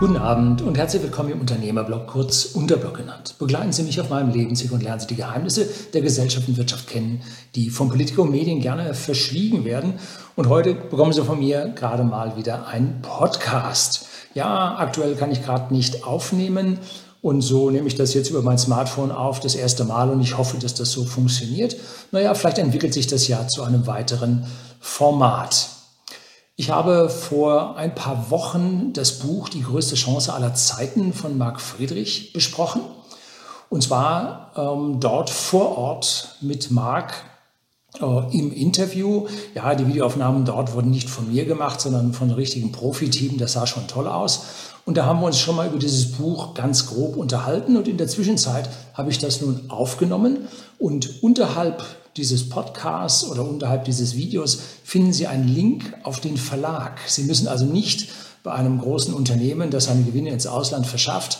Guten Abend und herzlich willkommen im Unternehmerblog, kurz Unterblog genannt. Begleiten Sie mich auf meinem Lebensweg und lernen Sie die Geheimnisse der Gesellschaft und Wirtschaft kennen, die von Politik und Medien gerne verschwiegen werden. Und heute bekommen Sie von mir gerade mal wieder einen Podcast. Ja, aktuell kann ich gerade nicht aufnehmen und so nehme ich das jetzt über mein Smartphone auf, das erste Mal und ich hoffe, dass das so funktioniert. Naja, vielleicht entwickelt sich das ja zu einem weiteren Format. Ich habe vor ein paar Wochen das Buch Die größte Chance aller Zeiten von Marc Friedrich besprochen. Und zwar ähm, dort vor Ort mit Marc äh, im Interview. Ja, die Videoaufnahmen dort wurden nicht von mir gemacht, sondern von einem richtigen Profiteam. Das sah schon toll aus. Und da haben wir uns schon mal über dieses Buch ganz grob unterhalten. Und in der Zwischenzeit habe ich das nun aufgenommen. Und unterhalb dieses Podcasts oder unterhalb dieses Videos finden Sie einen Link auf den Verlag. Sie müssen also nicht bei einem großen Unternehmen, das seine Gewinne ins Ausland verschafft,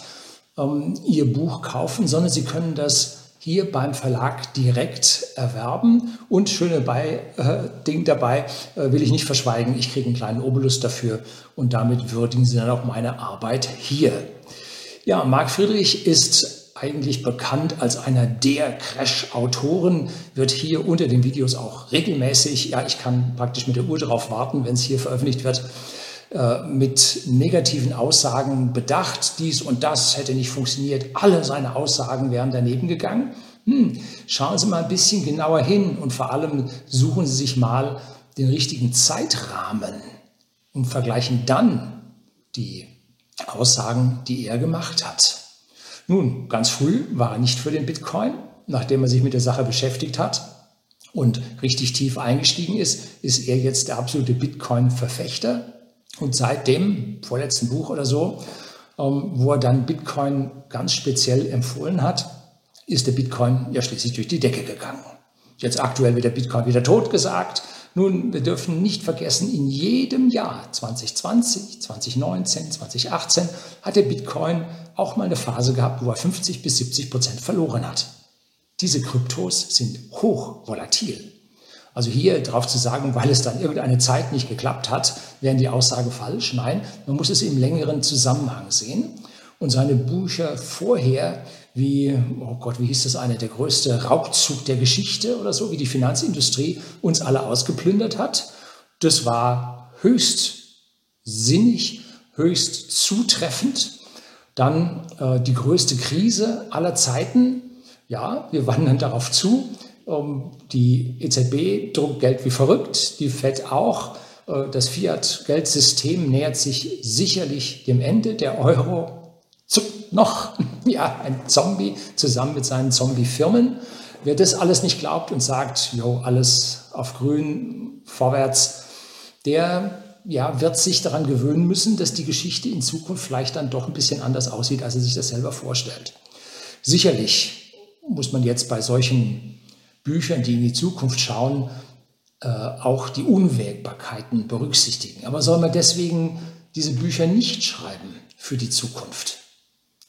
ähm, Ihr Buch kaufen, sondern Sie können das hier beim Verlag direkt erwerben. Und schöne bei, äh, Ding dabei äh, will ich nicht verschweigen, ich kriege einen kleinen Obolus dafür und damit würdigen Sie dann auch meine Arbeit hier. Ja, Marc Friedrich ist eigentlich bekannt als einer der Crash-Autoren, wird hier unter den Videos auch regelmäßig, ja, ich kann praktisch mit der Uhr darauf warten, wenn es hier veröffentlicht wird, äh, mit negativen Aussagen bedacht. Dies und das hätte nicht funktioniert. Alle seine Aussagen wären daneben gegangen. Hm, schauen Sie mal ein bisschen genauer hin und vor allem suchen Sie sich mal den richtigen Zeitrahmen und vergleichen dann die Aussagen, die er gemacht hat. Nun, ganz früh war er nicht für den Bitcoin. Nachdem er sich mit der Sache beschäftigt hat und richtig tief eingestiegen ist, ist er jetzt der absolute Bitcoin-Verfechter. Und seit dem vorletzten Buch oder so, ähm, wo er dann Bitcoin ganz speziell empfohlen hat, ist der Bitcoin ja schließlich durch die Decke gegangen. Jetzt aktuell wird der Bitcoin wieder tot gesagt. Nun, wir dürfen nicht vergessen, in jedem Jahr 2020, 2019, 2018 hat der Bitcoin auch mal eine Phase gehabt, wo er 50 bis 70 Prozent verloren hat. Diese Kryptos sind hoch volatil. Also hier drauf zu sagen, weil es dann irgendeine Zeit nicht geklappt hat, wäre die Aussage falsch. Nein, man muss es im längeren Zusammenhang sehen. Und seine Bücher vorher, wie, oh Gott, wie hieß das eine, der größte Raubzug der Geschichte oder so, wie die Finanzindustrie uns alle ausgeplündert hat, das war höchst sinnig, höchst zutreffend. Dann äh, die größte Krise aller Zeiten. Ja, wir wandern darauf zu. Ähm, die EZB druckt Geld wie verrückt, die FED auch. Äh, das Fiat-Geldsystem nähert sich sicherlich dem Ende. Der Euro noch ja, ein Zombie zusammen mit seinen Zombie-Firmen. Wer das alles nicht glaubt und sagt, jo, alles auf grün, vorwärts, der ja, wird sich daran gewöhnen müssen, dass die Geschichte in Zukunft vielleicht dann doch ein bisschen anders aussieht, als er sich das selber vorstellt. Sicherlich muss man jetzt bei solchen Büchern, die in die Zukunft schauen, äh, auch die Unwägbarkeiten berücksichtigen. Aber soll man deswegen diese Bücher nicht schreiben für die Zukunft?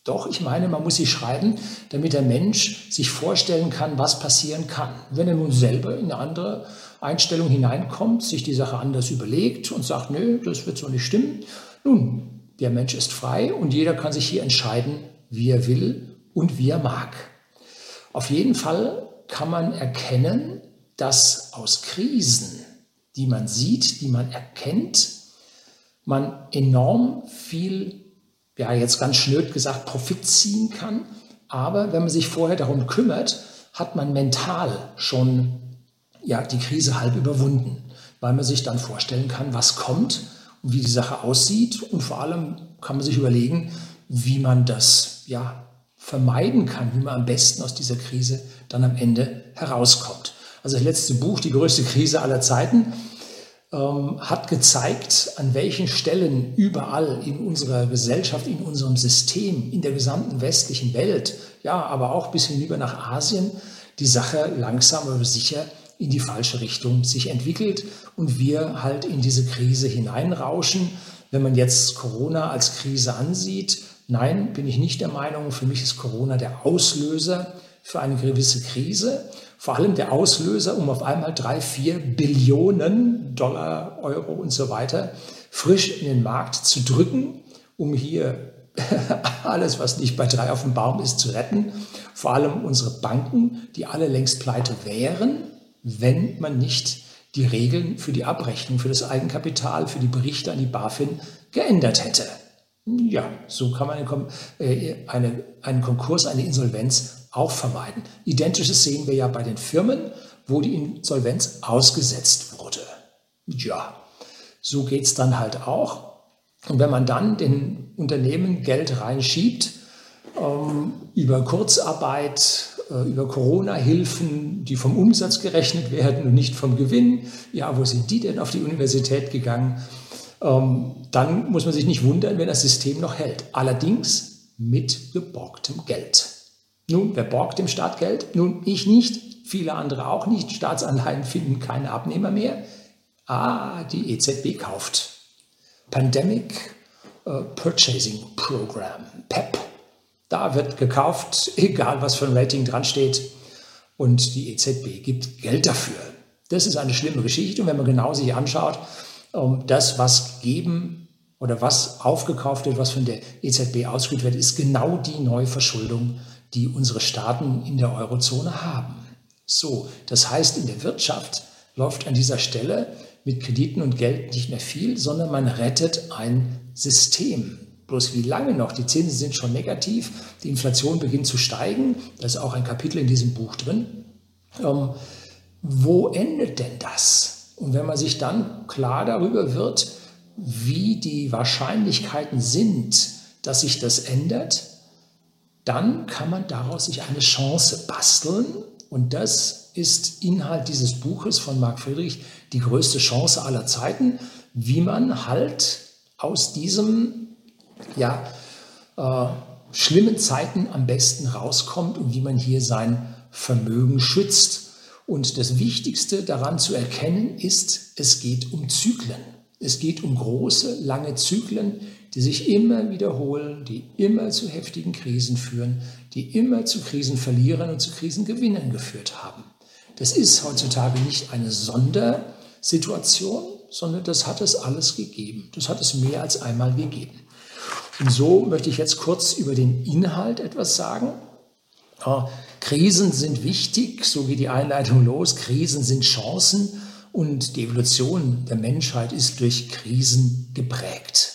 Doch, ich meine, man muss sie schreiben, damit der Mensch sich vorstellen kann, was passieren kann. Wenn er nun selber in eine andere Einstellung hineinkommt, sich die Sache anders überlegt und sagt, nö, das wird so nicht stimmen. Nun, der Mensch ist frei und jeder kann sich hier entscheiden, wie er will und wie er mag. Auf jeden Fall kann man erkennen, dass aus Krisen, die man sieht, die man erkennt, man enorm viel ja jetzt ganz schnöd gesagt, Profit ziehen kann. Aber wenn man sich vorher darum kümmert, hat man mental schon ja, die Krise halb überwunden, weil man sich dann vorstellen kann, was kommt und wie die Sache aussieht. Und vor allem kann man sich überlegen, wie man das ja, vermeiden kann, wie man am besten aus dieser Krise dann am Ende herauskommt. Also das letzte Buch, die größte Krise aller Zeiten, ähm, hat gezeigt, an welchen Stellen überall in unserer Gesellschaft, in unserem System, in der gesamten westlichen Welt, ja, aber auch bis hinüber nach Asien, die Sache langsam aber sicher in die falsche Richtung sich entwickelt und wir halt in diese Krise hineinrauschen. Wenn man jetzt Corona als Krise ansieht, nein, bin ich nicht der Meinung, für mich ist Corona der Auslöser für eine gewisse Krise vor allem der Auslöser, um auf einmal drei, vier Billionen Dollar, Euro und so weiter frisch in den Markt zu drücken um hier alles, was nicht bei drei auf dem Baum ist, zu retten. Vor allem unsere Banken, die alle längst pleite wären, wenn man nicht die Regeln für die Abrechnung, für das Eigenkapital, für die Berichte an die BaFin geändert hätte. Ja, so kann man einen, äh, eine, einen Konkurs, eine Insolvenz auch vermeiden. Identisches sehen wir ja bei den Firmen, wo die Insolvenz ausgesetzt wurde. Ja, so geht es dann halt auch. Und wenn man dann den Unternehmen Geld reinschiebt, ähm, über Kurzarbeit, äh, über Corona-Hilfen, die vom Umsatz gerechnet werden und nicht vom Gewinn, ja, wo sind die denn auf die Universität gegangen? Ähm, dann muss man sich nicht wundern, wenn das System noch hält. Allerdings mit geborgtem Geld. Nun, wer borgt dem Staat Geld? Nun, ich nicht, viele andere auch nicht. Staatsanleihen finden keine Abnehmer mehr. Ah, die EZB kauft. Pandemic uh, Purchasing Program, PEP. Da wird gekauft, egal was für ein Rating dran steht. Und die EZB gibt Geld dafür. Das ist eine schlimme Geschichte. Und wenn man genau sich anschaut, das, was geben oder was aufgekauft wird, was von der EZB ausgeführt wird, ist genau die Neuverschuldung, die unsere Staaten in der Eurozone haben. So, das heißt, in der Wirtschaft läuft an dieser Stelle mit Krediten und Geld nicht mehr viel, sondern man rettet ein System. Bloß wie lange noch? Die Zinsen sind schon negativ, die Inflation beginnt zu steigen. Da ist auch ein Kapitel in diesem Buch drin. Ähm, wo endet denn das? Und wenn man sich dann klar darüber wird, wie die Wahrscheinlichkeiten sind, dass sich das ändert, dann kann man daraus sich eine Chance basteln. Und das ist Inhalt dieses Buches von Marc Friedrich, die größte Chance aller Zeiten, wie man halt aus diesem ja, äh, schlimmen Zeiten am besten rauskommt und wie man hier sein Vermögen schützt. Und das Wichtigste daran zu erkennen ist, es geht um Zyklen. Es geht um große, lange Zyklen, die sich immer wiederholen, die immer zu heftigen Krisen führen, die immer zu Krisen verlieren und zu Krisengewinnen geführt haben. Das ist heutzutage nicht eine Sondersituation, sondern das hat es alles gegeben. Das hat es mehr als einmal gegeben. Und so möchte ich jetzt kurz über den Inhalt etwas sagen. Krisen sind wichtig, so geht die Einleitung los. Krisen sind Chancen und die Evolution der Menschheit ist durch Krisen geprägt.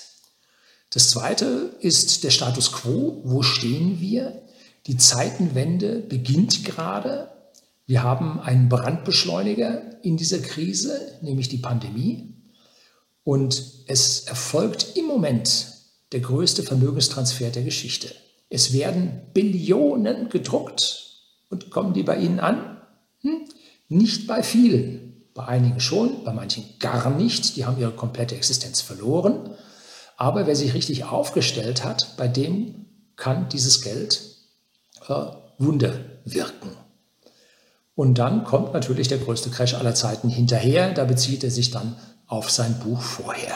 Das zweite ist der Status quo. Wo stehen wir? Die Zeitenwende beginnt gerade. Wir haben einen Brandbeschleuniger in dieser Krise, nämlich die Pandemie. Und es erfolgt im Moment der größte Vermögenstransfer der Geschichte. Es werden Billionen gedruckt. Und kommen die bei Ihnen an? Hm? Nicht bei vielen. Bei einigen schon, bei manchen gar nicht. Die haben ihre komplette Existenz verloren. Aber wer sich richtig aufgestellt hat, bei dem kann dieses Geld äh, Wunder wirken. Und dann kommt natürlich der größte Crash aller Zeiten hinterher. Da bezieht er sich dann auf sein Buch vorher.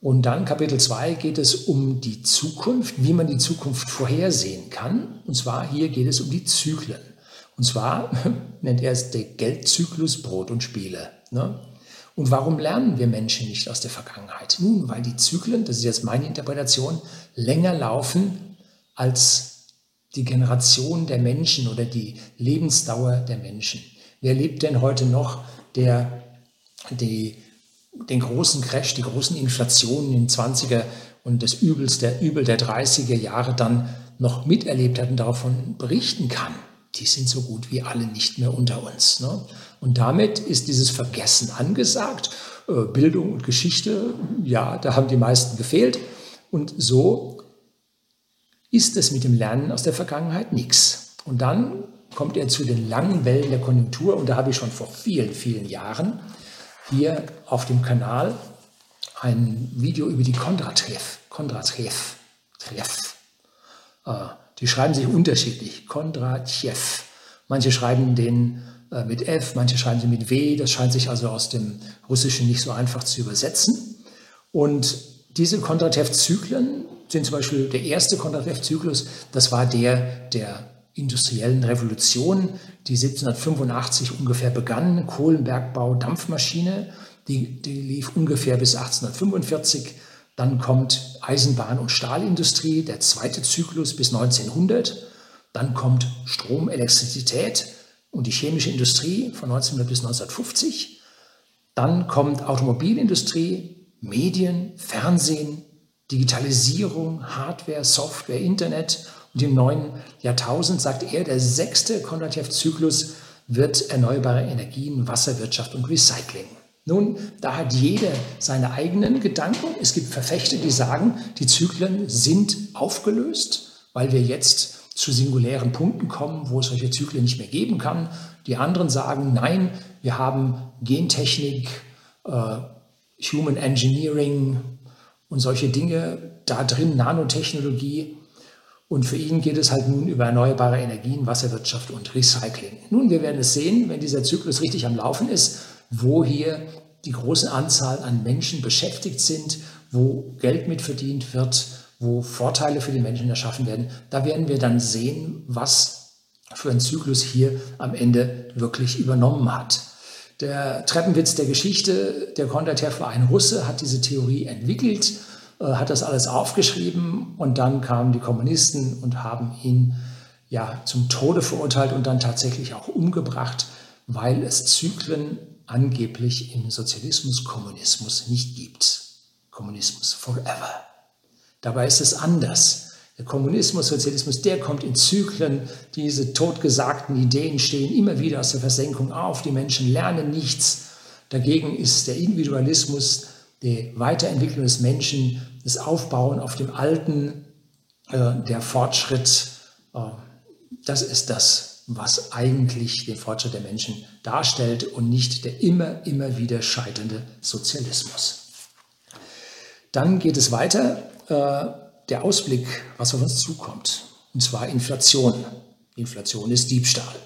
Und dann Kapitel 2 geht es um die Zukunft, wie man die Zukunft vorhersehen kann. Und zwar hier geht es um die Zyklen. Und zwar nennt er es der Geldzyklus Brot und Spiele. Ne? Und warum lernen wir Menschen nicht aus der Vergangenheit? Nun, weil die Zyklen, das ist jetzt meine Interpretation, länger laufen als die Generation der Menschen oder die Lebensdauer der Menschen. Wer lebt denn heute noch, der die den großen Crash, die großen Inflationen in den 20er und das Übels der Übel der 30er Jahre dann noch miterlebt hat und davon berichten kann, die sind so gut wie alle nicht mehr unter uns. Ne? Und damit ist dieses Vergessen angesagt. Äh, Bildung und Geschichte, ja, da haben die meisten gefehlt. Und so ist es mit dem Lernen aus der Vergangenheit nichts. Und dann kommt er zu den langen Wellen der Konjunktur. Und da habe ich schon vor vielen, vielen Jahren hier auf dem Kanal ein Video über die Kondratreff. Kondratreff. Treff. Äh, die schreiben sich unterschiedlich. Kondratjew. Manche schreiben den äh, mit F, manche schreiben sie mit W. Das scheint sich also aus dem Russischen nicht so einfach zu übersetzen. Und diese Kondratjew-Zyklen sind zum Beispiel der erste Kondratjew-Zyklus, das war der der industriellen Revolution, die 1785 ungefähr begann, Kohlenbergbau, Dampfmaschine, die, die lief ungefähr bis 1845, Dann kommt Eisenbahn- und Stahlindustrie, der zweite Zyklus bis 1900. Dann kommt Strom, Elektrizität und die chemische Industrie von 1900 bis 1950. Dann kommt Automobilindustrie, Medien, Fernsehen, Digitalisierung, Hardware, Software, Internet. Und im neuen Jahrtausend sagt er, der sechste Kondratjew-Zyklus wird erneuerbare Energien, Wasserwirtschaft und Recycling. Nun, da hat jeder seine eigenen Gedanken. Es gibt Verfechter, die sagen, die Zyklen sind aufgelöst, weil wir jetzt zu singulären Punkten kommen, wo es solche Zyklen nicht mehr geben kann. Die anderen sagen, nein, wir haben Gentechnik, äh, Human Engineering und solche Dinge da drin, Nanotechnologie. Und für ihn geht es halt nun über erneuerbare Energien, Wasserwirtschaft und Recycling. Nun, wir werden es sehen, wenn dieser Zyklus richtig am Laufen ist, wo hier die große Anzahl an Menschen beschäftigt sind, wo Geld mitverdient wird, wo Vorteile für die Menschen erschaffen werden. Da werden wir dann sehen, was für ein Zyklus hier am Ende wirklich übernommen hat. Der Treppenwitz der Geschichte, der Kondratjew war ein Russe, hat diese Theorie entwickelt, hat das alles aufgeschrieben und dann kamen die Kommunisten und haben ihn ja zum Tode verurteilt und dann tatsächlich auch umgebracht, weil es Zyklen angeblich im Sozialismus, Kommunismus nicht gibt. Kommunismus forever. Dabei ist es anders. Der Kommunismus, Sozialismus, der kommt in Zyklen. Diese totgesagten Ideen stehen immer wieder aus der Versenkung auf. Die Menschen lernen nichts. Dagegen ist der Individualismus, die Weiterentwicklung des Menschen, das Aufbauen auf dem Alten, äh, der Fortschritt, äh, das ist das, was eigentlich den Fortschritt der Menschen darstellt und nicht der immer, immer wieder scheiternde Sozialismus. Dann geht es weiter, äh, der Ausblick, was auf uns zukommt, und zwar Inflation. Inflation ist Diebstahl.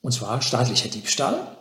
Und zwar staatlicher Diebstahl,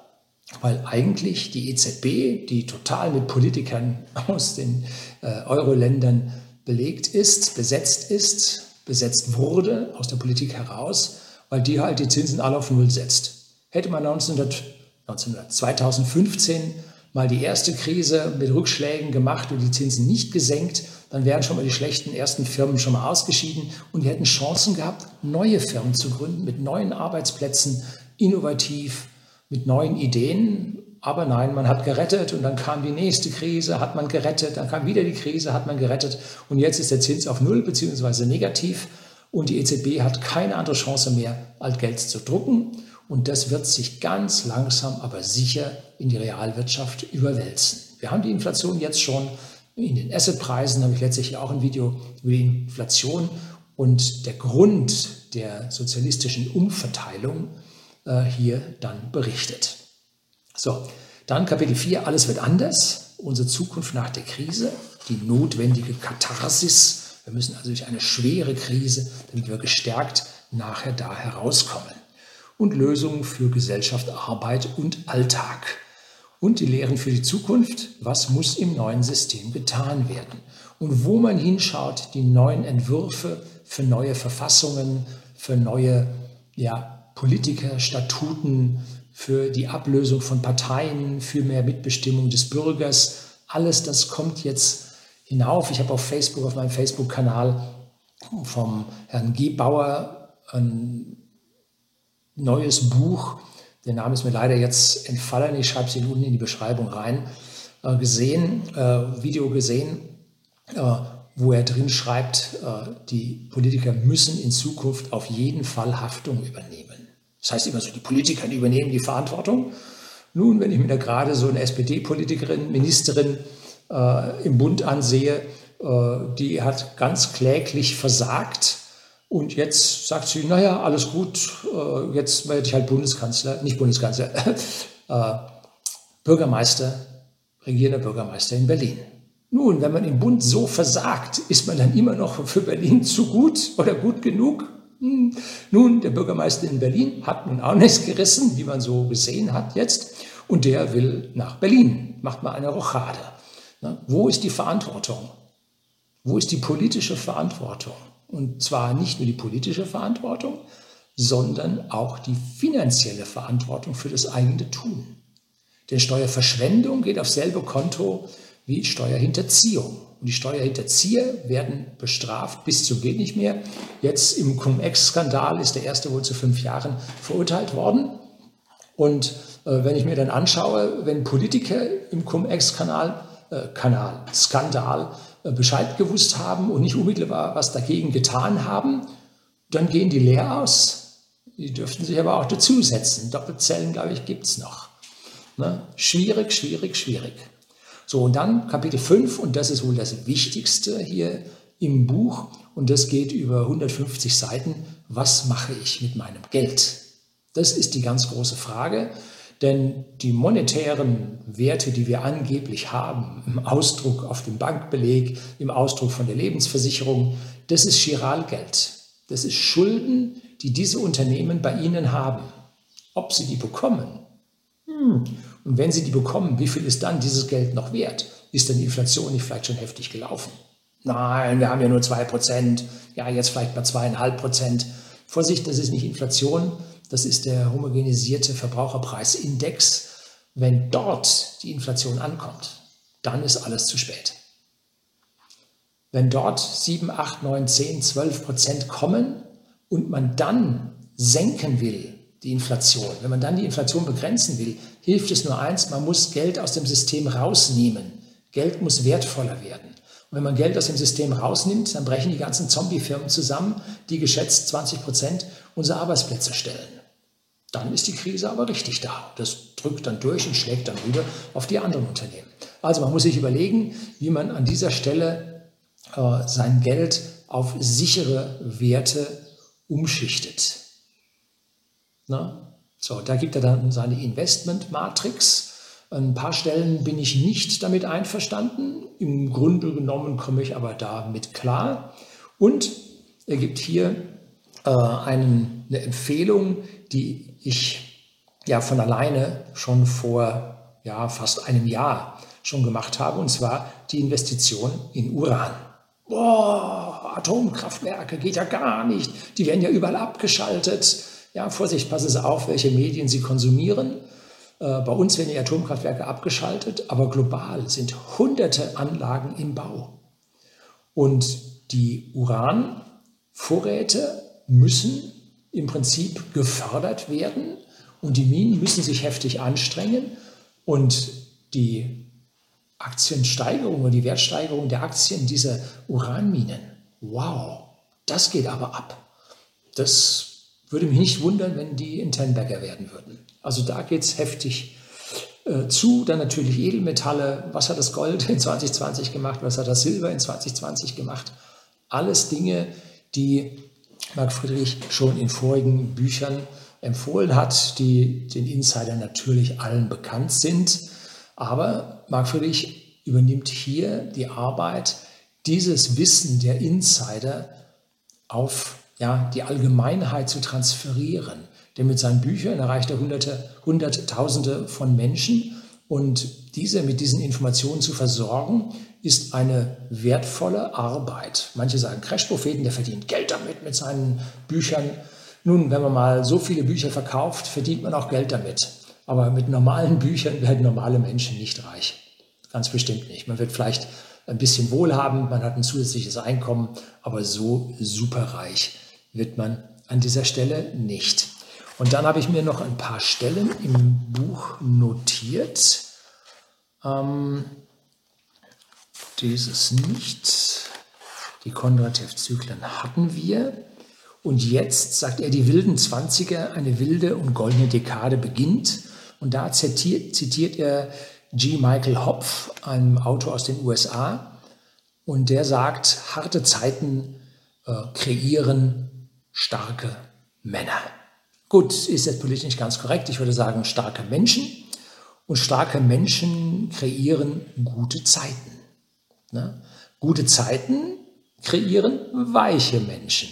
weil eigentlich die EZB, die total mit Politikern aus den äh, Euro-Ländern belegt ist, besetzt ist, besetzt wurde aus der Politik heraus, weil die halt die Zinsen alle auf Null setzt. Hätte man 1900, 1900, 2015 mal die erste Krise mit Rückschlägen gemacht und die Zinsen nicht gesenkt, dann wären schon mal die schlechten ersten Firmen schon mal ausgeschieden und wir hätten Chancen gehabt, neue Firmen zu gründen mit neuen Arbeitsplätzen, innovativ, mit neuen Ideen. Aber nein, man hat gerettet und dann kam die nächste Krise, hat man gerettet, dann kam wieder die Krise, hat man gerettet und jetzt ist der Zins auf Null bzw. negativ und die EZB hat keine andere Chance mehr, Altgeld zu drucken. Und das wird sich ganz langsam, aber sicher in die Realwirtschaft überwälzen. Wir haben die Inflation jetzt schon in den Assetpreisen, habe ich letztlich auch ein Video über die Inflation und der Grund der sozialistischen Umverteilung äh, hier dann berichtet. So, dann Kapitel 4, alles wird anders, unsere Zukunft nach der Krise, die notwendige Katharsis wir müssen also durch eine schwere Krise, damit wir gestärkt nachher da herauskommen. Und Lösungen für Gesellschaft, Arbeit und Alltag. Und die Lehren für die Zukunft, was muss im neuen System getan werden. Und wo man hinschaut, die neuen Entwürfe für neue Verfassungen, für neue ja, Politiker, Statuten, für die Ablösung von Parteien, für mehr Mitbestimmung des Bürgers. Alles das kommt jetzt hinauf. Ich habe auf Facebook, auf meinem Facebook-Kanal vom Herrn Gebauer ein neues Buch, der Name ist mir leider jetzt entfallen, ich schreibe es Ihnen unten in die Beschreibung rein, äh, gesehen, äh, Video gesehen, äh, wo er drin schreibt, die Politiker müssen in Zukunft auf jeden Fall Haftung übernehmen. Das heißt immer so, die Politiker übernehmen die Verantwortung. Nun, wenn ich mir da gerade so eine SPD-Politikerin, Ministerin äh, im Bund ansehe, äh, die hat ganz kläglich versagt. Und jetzt sagt sie, naja, alles gut, äh, jetzt werde ich halt Bundeskanzler, nicht Bundeskanzler, äh, Bürgermeister, regierender Bürgermeister in Berlin. Nun, wenn man im Bund so versagt, ist man dann immer noch für Berlin zu gut oder gut genug? Hm. Nun, der Bürgermeister in Berlin hat nun auch nichts gerissen, wie man so gesehen hat jetzt, und der will nach Berlin, macht mal eine Rochade. Ne? Wo ist die Verantwortung? Wo ist die politische Verantwortung? Und zwar nicht nur die politische Verantwortung, sondern auch die finanzielle Verantwortung für das eigene Tun. Denn Steuerverschwendung geht auf selbe Konto wie Steuerhinterziehung. Und die Steuerhinterzieher werden bestraft bis zum geht nicht mehr. Jetzt im Cum-Ex-Skandal ist der erste wohl zu fünf Jahren verurteilt worden. Und äh, wenn ich mir dann anschaue, wenn Politiker im Cum-Ex-Kanal, äh, Kanal, Skandal äh, Bescheid gewusst haben und nicht unmittelbar was dagegen getan haben, dann gehen die leer aus. Die dürften sich aber auch dazusetzen. Doppelzellen, glaube ich, gibt es noch. Ne? Schwierig, schwierig, schwierig. So, und dann Kapitel 5, und das ist wohl das Wichtigste hier im Buch, und das geht über 150 Seiten. Was mache ich mit meinem Geld? Das ist die ganz große Frage, denn die monetären Werte, die wir angeblich haben, im Ausdruck auf dem Bankbeleg, im Ausdruck von der Lebensversicherung, das ist Chiralgeld. Das ist Schulden, die diese Unternehmen bei Ihnen haben. Ob Sie die bekommen, hm. Und wenn Sie die bekommen, wie viel ist dann dieses Geld noch wert? Ist denn die Inflation nicht vielleicht schon heftig gelaufen? Nein, wir haben ja nur 2%, ja, jetzt vielleicht mal 2,5%. Vorsicht, das ist nicht Inflation, das ist der homogenisierte Verbraucherpreisindex. Wenn dort die Inflation ankommt, dann ist alles zu spät. Wenn dort 7, 8, 9, 10, 12 Prozent kommen und man dann senken will, die Inflation. Wenn man dann die Inflation begrenzen will, hilft es nur eins, man muss Geld aus dem System rausnehmen. Geld muss wertvoller werden. Und wenn man Geld aus dem System rausnimmt, dann brechen die ganzen Zombie-Firmen zusammen, die geschätzt 20 Prozent unserer Arbeitsplätze stellen. Dann ist die Krise aber richtig da. Das drückt dann durch und schlägt dann rüber auf die anderen Unternehmen. Also man muss sich überlegen, wie man an dieser Stelle äh, sein Geld auf sichere Werte umschichtet. Na? So, da gibt er dann seine Investment-Matrix. Ein paar Stellen bin ich nicht damit einverstanden. Im Grunde genommen komme ich aber damit klar. Und er gibt hier äh, einen, eine Empfehlung, die ich ja von alleine schon vor ja, fast einem Jahr schon gemacht habe, und zwar die Investition in Uran. Boah, Atomkraftwerke geht ja gar nicht. Die werden ja überall abgeschaltet. Ja, Vorsicht, passen Sie auf, welche Medien Sie konsumieren. Äh, bei uns werden die Atomkraftwerke abgeschaltet, aber global sind hunderte Anlagen im Bau. Und die Uranvorräte müssen im Prinzip gefördert werden und die Minen müssen sich heftig anstrengen und die Aktiensteigerung oder die Wertsteigerung der Aktien dieser Uranminen, wow, das geht aber ab. Das würde mich nicht wundern, wenn die in Tenberger werden würden. Also da geht es heftig äh, zu. Dann natürlich Edelmetalle. Was hat das Gold in 2020 gemacht? Was hat das Silber in 2020 gemacht? Alles Dinge, die Marc Friedrich schon in vorigen Büchern empfohlen hat, die den Insidern natürlich allen bekannt sind. Aber Marc Friedrich übernimmt hier die Arbeit, dieses Wissen der Insider auf ja, die Allgemeinheit zu transferieren. Denn mit seinen Büchern erreicht er Hunderte, Hunderttausende von Menschen und diese mit diesen Informationen zu versorgen, ist eine wertvolle Arbeit. Manche sagen, Crash-Propheten, der verdient Geld damit, mit seinen Büchern. Nun, wenn man mal so viele Bücher verkauft, verdient man auch Geld damit. Aber mit normalen Büchern werden normale Menschen nicht reich. Ganz bestimmt nicht. Man wird vielleicht ein bisschen wohlhabend, man hat ein zusätzliches Einkommen, aber so superreich wird man an dieser Stelle nicht. Und dann habe ich mir noch ein paar Stellen im Buch notiert. Ähm, dieses nicht. Die Kondratev-Zyklen hatten wir. Und jetzt, sagt er, die wilden Zwanziger, eine wilde und goldene Dekade beginnt. Und da zitiert, zitiert er G. Michael Hopf, einem Autor aus den USA. Und der sagt, harte Zeiten äh, kreieren starke Männer. Gut, ist jetzt politisch nicht ganz korrekt. Ich würde sagen, starke Menschen. Und starke Menschen kreieren gute Zeiten. Ne? Gute Zeiten kreieren weiche Menschen.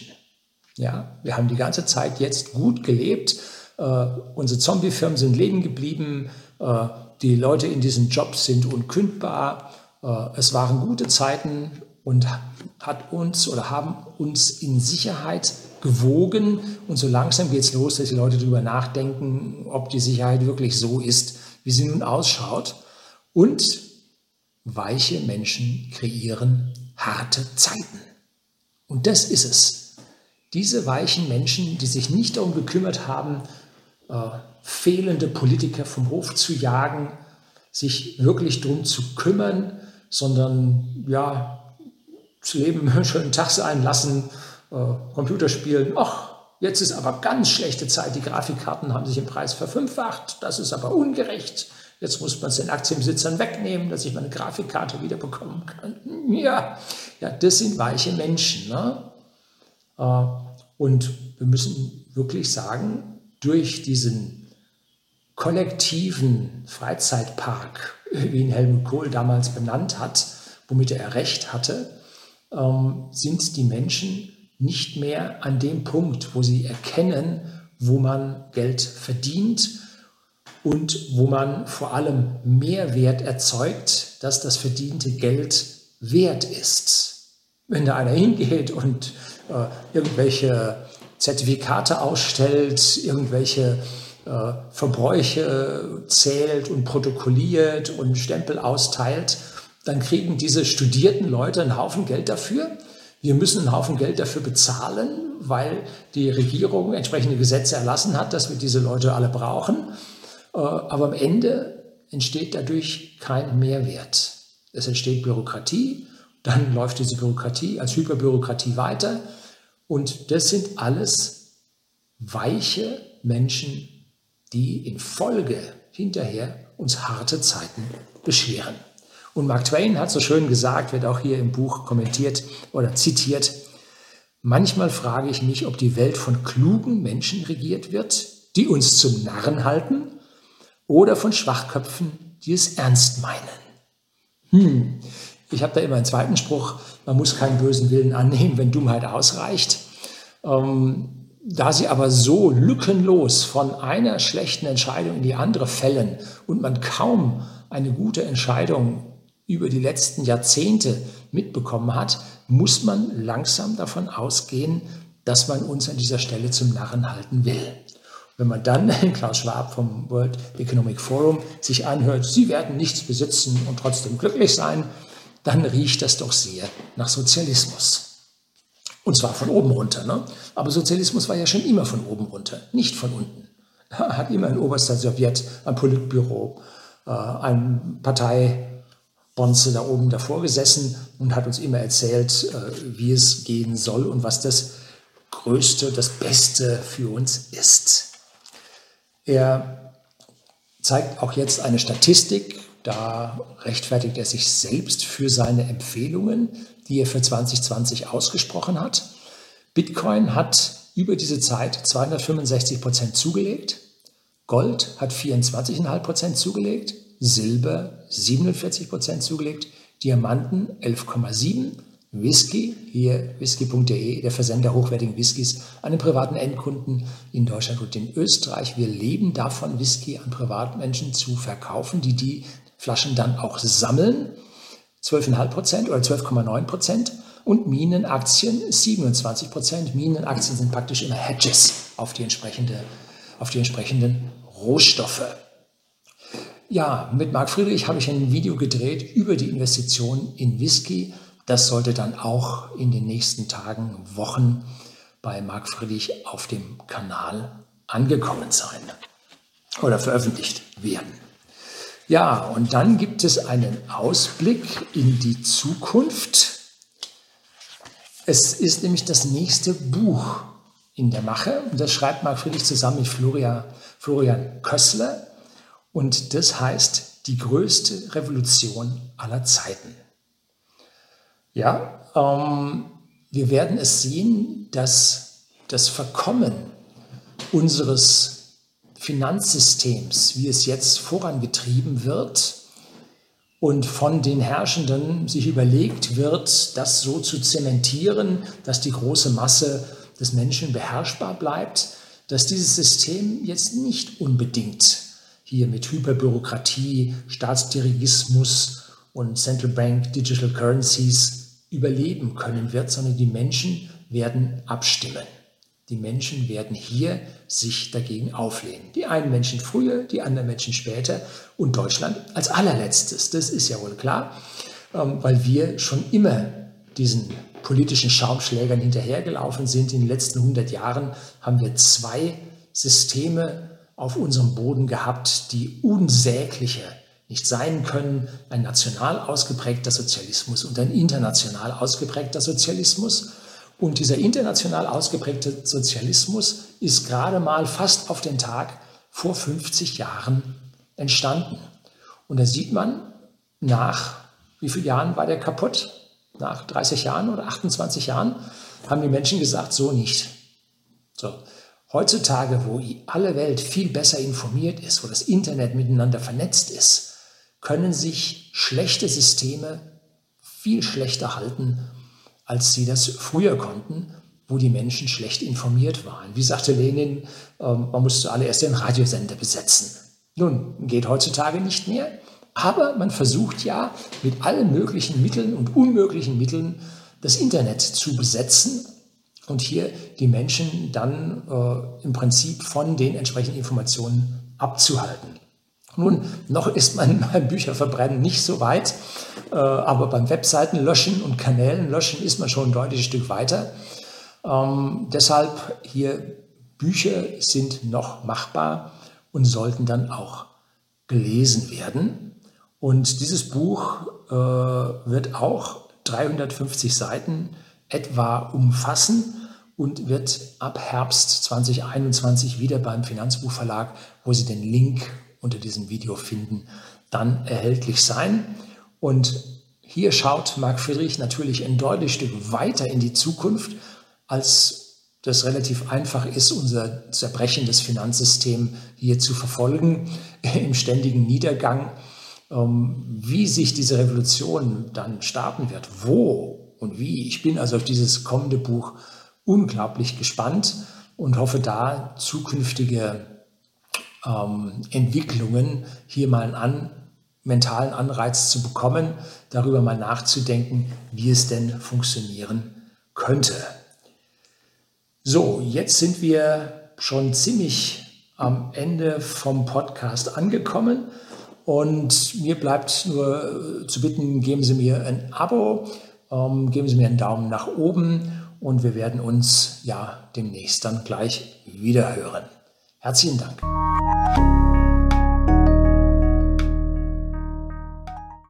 Ja, wir haben die ganze Zeit jetzt gut gelebt. Äh, unsere Zombie-Firmen sind leben geblieben. Äh, die Leute in diesen Jobs sind unkündbar. Äh, es waren gute Zeiten und hat uns oder haben uns in Sicherheit gewogen. Und so langsam geht es los, dass die Leute darüber nachdenken, ob die Sicherheit wirklich so ist, wie sie nun ausschaut. Und weiche Menschen kreieren harte Zeiten. Und das ist es. Diese weichen Menschen, die sich nicht darum gekümmert haben, äh, fehlende Politiker vom Hof zu jagen, sich wirklich darum zu kümmern, sondern ja, das Leben schönen Tag sein lassen, äh, Computerspielen, ach, jetzt ist aber ganz schlechte Zeit, die Grafikkarten haben sich im Preis verfünffacht, das ist aber ungerecht. Jetzt muss man es den Aktienbesitzern wegnehmen, dass ich meine Grafikkarte wieder bekommen kann. Ja, ja das sind weiche Menschen. Ne? Äh, und wir müssen wirklich sagen, durch diesen kollektiven Freizeitpark, wie ihn Helmut Kohl damals benannt hat, womit er recht hatte, ähm, sind die Menschen nicht mehr an dem Punkt, wo sie erkennen, wo man Geld verdient und wo man vor allem Mehrwert erzeugt, dass das verdiente Geld wert ist. Wenn da einer hingeht und äh, irgendwelche Zertifikate ausstellt, irgendwelche äh, Verbräuche zählt und protokolliert und Stempel austeilt, dann kriegen diese studierten Leute einen Haufen Geld dafür. Wir müssen einen Haufen Geld dafür bezahlen, weil die Regierung entsprechende Gesetze erlassen hat, dass wir diese Leute alle brauchen. Äh, aber am Ende entsteht dadurch kein Mehrwert. Es entsteht Bürokratie, dann läuft diese Bürokratie als Hyperbürokratie weiter. Und das sind alles weiche Menschen, die in Folge hinterher uns harte Zeiten beschweren. Und Mark Twain hat so schön gesagt, wird auch hier im Buch kommentiert oder zitiert, manchmal frage ich mich, ob die Welt von klugen Menschen regiert wird, die uns zum Narren halten oder von Schwachköpfen, die es ernst meinen. Hm. Ich habe da immer einen zweiten Spruch, man muss keinen bösen Willen annehmen, wenn Dummheit ausreicht. Ähm, da sie aber so lückenlos von einer schlechten Entscheidung in die andere fällen und man kaum eine gute Entscheidung über die letzten Jahrzehnte mitbekommen hat, muss man langsam davon ausgehen, dass man uns an dieser Stelle zum Narren halten will. Wenn man dann Klaus Schwab vom World Economic Forum sich anhört, Sie werden nichts besitzen und trotzdem glücklich sein, dann riecht das doch sehr nach Sozialismus. Und zwar von oben runter. Ne? Aber Sozialismus war ja schon immer von oben runter, nicht von unten. Hat immer ein oberster Sowjet, ein Politbüro, äh, ein Parteibonze da oben davor gesessen und hat uns immer erzählt, äh, wie es gehen soll und was das Größte, das Beste für uns ist. Er zeigt auch jetzt eine Statistik, da rechtfertigt er sich selbst für seine Empfehlungen, die er für 2020 ausgesprochen hat. Bitcoin hat über diese Zeit 265 Prozent zugelegt, Gold hat 24,5 Prozent zugelegt, Silber 47 Prozent zugelegt, Diamanten 11,7 Whisky, hier whisky.de, der Versender hochwertigen Whiskys an den privaten Endkunden in Deutschland und in Österreich. Wir leben davon, Whisky an Privatmenschen zu verkaufen, die die Flaschen dann auch sammeln. 12,5 Prozent oder 12,9 Prozent und Minenaktien 27 Prozent. Minenaktien sind praktisch immer Hedges auf die, entsprechende, auf die entsprechenden Rohstoffe. Ja, mit Marc Friedrich habe ich ein Video gedreht über die Investition in Whisky das sollte dann auch in den nächsten Tagen, Wochen bei Marc Friedrich auf dem Kanal angekommen sein oder veröffentlicht werden. Ja, und dann gibt es einen Ausblick in die Zukunft. Es ist nämlich das nächste Buch in der Mache. Das schreibt Marc Friedrich zusammen mit Florian, Florian Kössler. Und das heißt die größte Revolution aller Zeiten. Ja, ähm, wir werden es sehen, dass das Verkommen unseres Finanzsystems, wie es jetzt vorangetrieben wird und von den Herrschenden sich überlegt wird, das so zu zementieren, dass die große Masse des Menschen beherrschbar bleibt, dass dieses System jetzt nicht unbedingt hier mit Hyperbürokratie, Staatsdirigismus und Central Bank Digital Currencies überleben können wird, sondern die Menschen werden abstimmen. die Menschen werden hier sich dagegen auflehnen. Die einen Menschen früher, die anderen Menschen später und Deutschland als allerletztes. Das ist ja wohl klar, ähm, weil wir schon immer diesen politischen Schaumschlägern hinterhergelaufen sind. In den letzten 100 Jahren haben wir zwei Systeme auf unserem Boden gehabt, die unsäglicher nicht sein können. Ein national ausgeprägter Sozialismus und ein international ausgeprägter Sozialismus. Und dieser international ausgeprägte Sozialismus ist gerade mal fast auf den Tag vor 50 Jahren entstanden. Und da sieht man, nach wie vielen Jahren war der kaputt? Nach 30 Jahren oder 28 Jahren haben die Menschen gesagt, so nicht. So. Heutzutage, wo alle Welt viel besser informiert ist, wo das Internet miteinander vernetzt ist, können sich schlechte Systeme viel schlechter halten als sie das früher konnten, wo die Menschen schlecht informiert waren. Wie sagte Lenin, ähm, man musste zuallererst den Radiosender besetzen. Nun, geht heutzutage nicht mehr, aber man versucht ja mit allen möglichen Mitteln und unmöglichen Mitteln das Internet zu besetzen und hier die Menschen dann äh, im Prinzip von den entsprechenden Informationen abzuhalten. Nun, noch ist man beim Bücherverbrennen nicht so weit, äh, aber beim Webseiten löschen und Kanälen löschen ist man schon ein deutliches Stück weiter. Ähm, deshalb hier Bücher sind noch machbar und sollten dann auch gelesen werden. Und dieses Buch äh, wird auch 350 Seiten etwa umfassen und wird ab Herbst 2021 wieder beim Finanzbuchverlag, wo Sie den Link unter diesem Video finden, dann erhältlich sein. Und hier schaut Marc Friedrich natürlich ein deutliches Stück weiter in die Zukunft, als das relativ einfach ist, unser zerbrechendes Finanzsystem hier zu verfolgen, im ständigen Niedergang. Ähm, wie sich diese Revolution dann starten wird, wo und wie. Ich bin also auf dieses kommende Buch unglaublich gespannt und hoffe da zukünftige ähm, Entwicklungen hier mal einen an, mentalen Anreiz zu bekommen, darüber mal nachzudenken, wie es denn funktionieren könnte. So, jetzt sind wir schon ziemlich am Ende vom Podcast angekommen und mir bleibt nur zu bitten, geben Sie mir ein Abo, ähm, geben Sie mir einen Daumen nach oben und wir werden uns ja demnächst dann gleich wieder hören. Herzlichen Dank.